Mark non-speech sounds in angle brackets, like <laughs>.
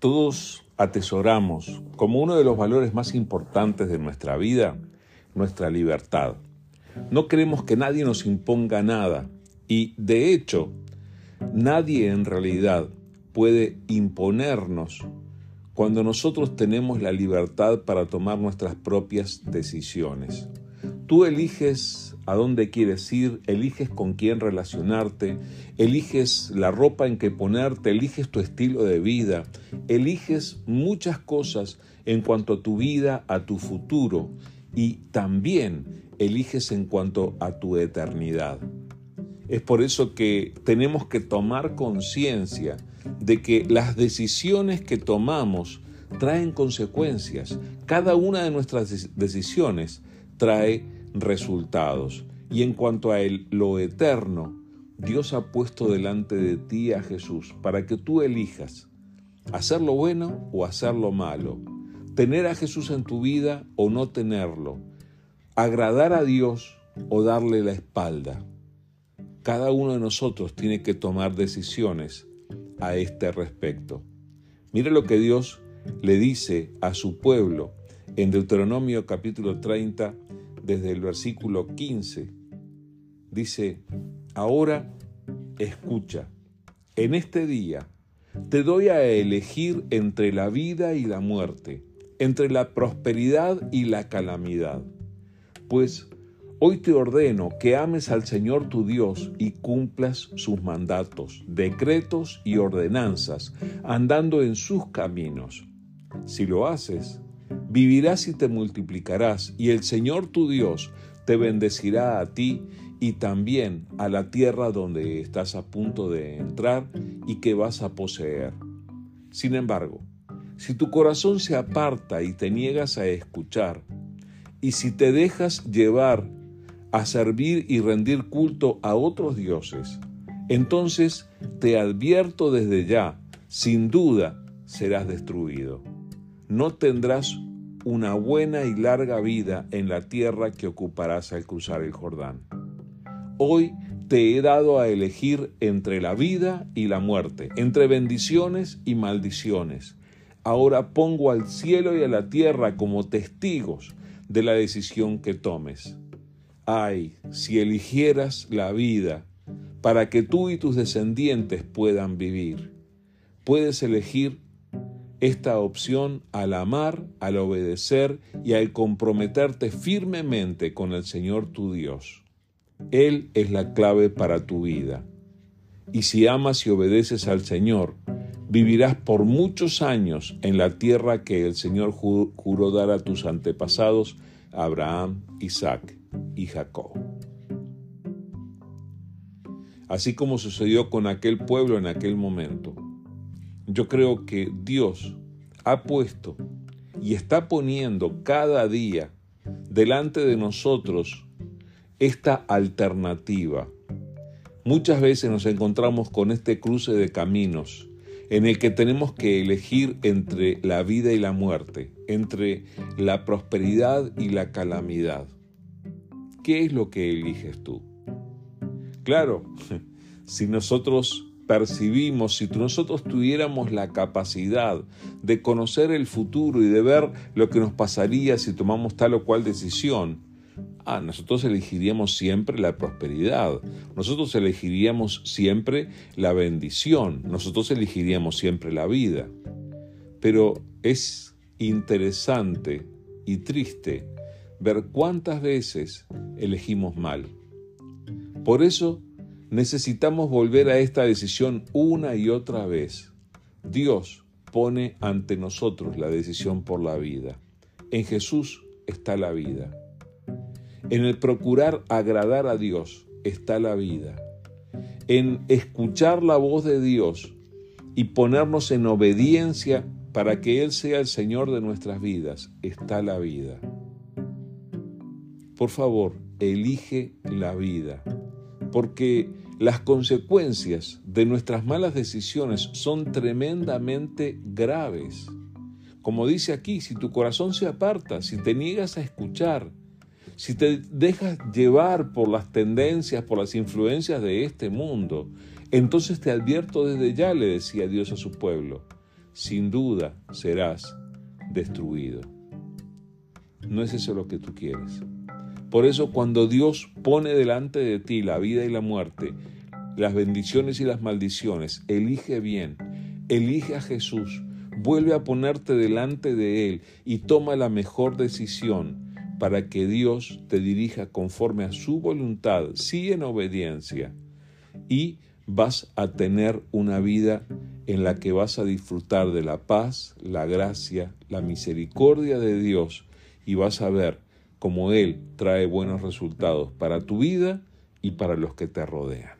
Todos atesoramos como uno de los valores más importantes de nuestra vida nuestra libertad. No queremos que nadie nos imponga nada y, de hecho, nadie en realidad puede imponernos cuando nosotros tenemos la libertad para tomar nuestras propias decisiones. Tú eliges a dónde quieres ir, eliges con quién relacionarte, eliges la ropa en que ponerte, eliges tu estilo de vida, eliges muchas cosas en cuanto a tu vida, a tu futuro y también eliges en cuanto a tu eternidad. Es por eso que tenemos que tomar conciencia de que las decisiones que tomamos traen consecuencias. Cada una de nuestras decisiones trae resultados. Y en cuanto a lo eterno, Dios ha puesto delante de ti a Jesús para que tú elijas hacer lo bueno o hacer lo malo, tener a Jesús en tu vida o no tenerlo, agradar a Dios o darle la espalda. Cada uno de nosotros tiene que tomar decisiones a este respecto. Mire lo que Dios le dice a su pueblo en Deuteronomio capítulo 30, desde el versículo 15. Dice, ahora escucha, en este día te doy a elegir entre la vida y la muerte, entre la prosperidad y la calamidad. Pues hoy te ordeno que ames al Señor tu Dios y cumplas sus mandatos, decretos y ordenanzas, andando en sus caminos. Si lo haces, vivirás y te multiplicarás, y el Señor tu Dios te bendecirá a ti y también a la tierra donde estás a punto de entrar y que vas a poseer. Sin embargo, si tu corazón se aparta y te niegas a escuchar, y si te dejas llevar a servir y rendir culto a otros dioses, entonces te advierto desde ya, sin duda serás destruido. No tendrás una buena y larga vida en la tierra que ocuparás al cruzar el Jordán. Hoy te he dado a elegir entre la vida y la muerte, entre bendiciones y maldiciones ahora pongo al cielo y a la tierra como testigos de la decisión que tomes. Ay, si eligieras la vida para que tú y tus descendientes puedan vivir. Puedes elegir esta opción al amar, al obedecer y al comprometerte firmemente con el Señor tu Dios. Él es la clave para tu vida. Y si amas y obedeces al Señor, vivirás por muchos años en la tierra que el Señor juró dar a tus antepasados, Abraham, Isaac y Jacob. Así como sucedió con aquel pueblo en aquel momento, yo creo que Dios ha puesto y está poniendo cada día delante de nosotros esta alternativa. Muchas veces nos encontramos con este cruce de caminos en el que tenemos que elegir entre la vida y la muerte, entre la prosperidad y la calamidad. ¿Qué es lo que eliges tú? Claro, <laughs> si nosotros percibimos, si nosotros tuviéramos la capacidad de conocer el futuro y de ver lo que nos pasaría si tomamos tal o cual decisión, Ah, nosotros elegiríamos siempre la prosperidad, nosotros elegiríamos siempre la bendición, nosotros elegiríamos siempre la vida. Pero es interesante y triste ver cuántas veces elegimos mal. Por eso necesitamos volver a esta decisión una y otra vez. Dios pone ante nosotros la decisión por la vida. En Jesús está la vida. En el procurar agradar a Dios está la vida. En escuchar la voz de Dios y ponernos en obediencia para que Él sea el Señor de nuestras vidas está la vida. Por favor, elige la vida, porque las consecuencias de nuestras malas decisiones son tremendamente graves. Como dice aquí, si tu corazón se aparta, si te niegas a escuchar, si te dejas llevar por las tendencias, por las influencias de este mundo, entonces te advierto desde ya, le decía Dios a su pueblo, sin duda serás destruido. No es eso lo que tú quieres. Por eso cuando Dios pone delante de ti la vida y la muerte, las bendiciones y las maldiciones, elige bien, elige a Jesús, vuelve a ponerte delante de Él y toma la mejor decisión para que Dios te dirija conforme a su voluntad, sí en obediencia, y vas a tener una vida en la que vas a disfrutar de la paz, la gracia, la misericordia de Dios y vas a ver cómo Él trae buenos resultados para tu vida y para los que te rodean.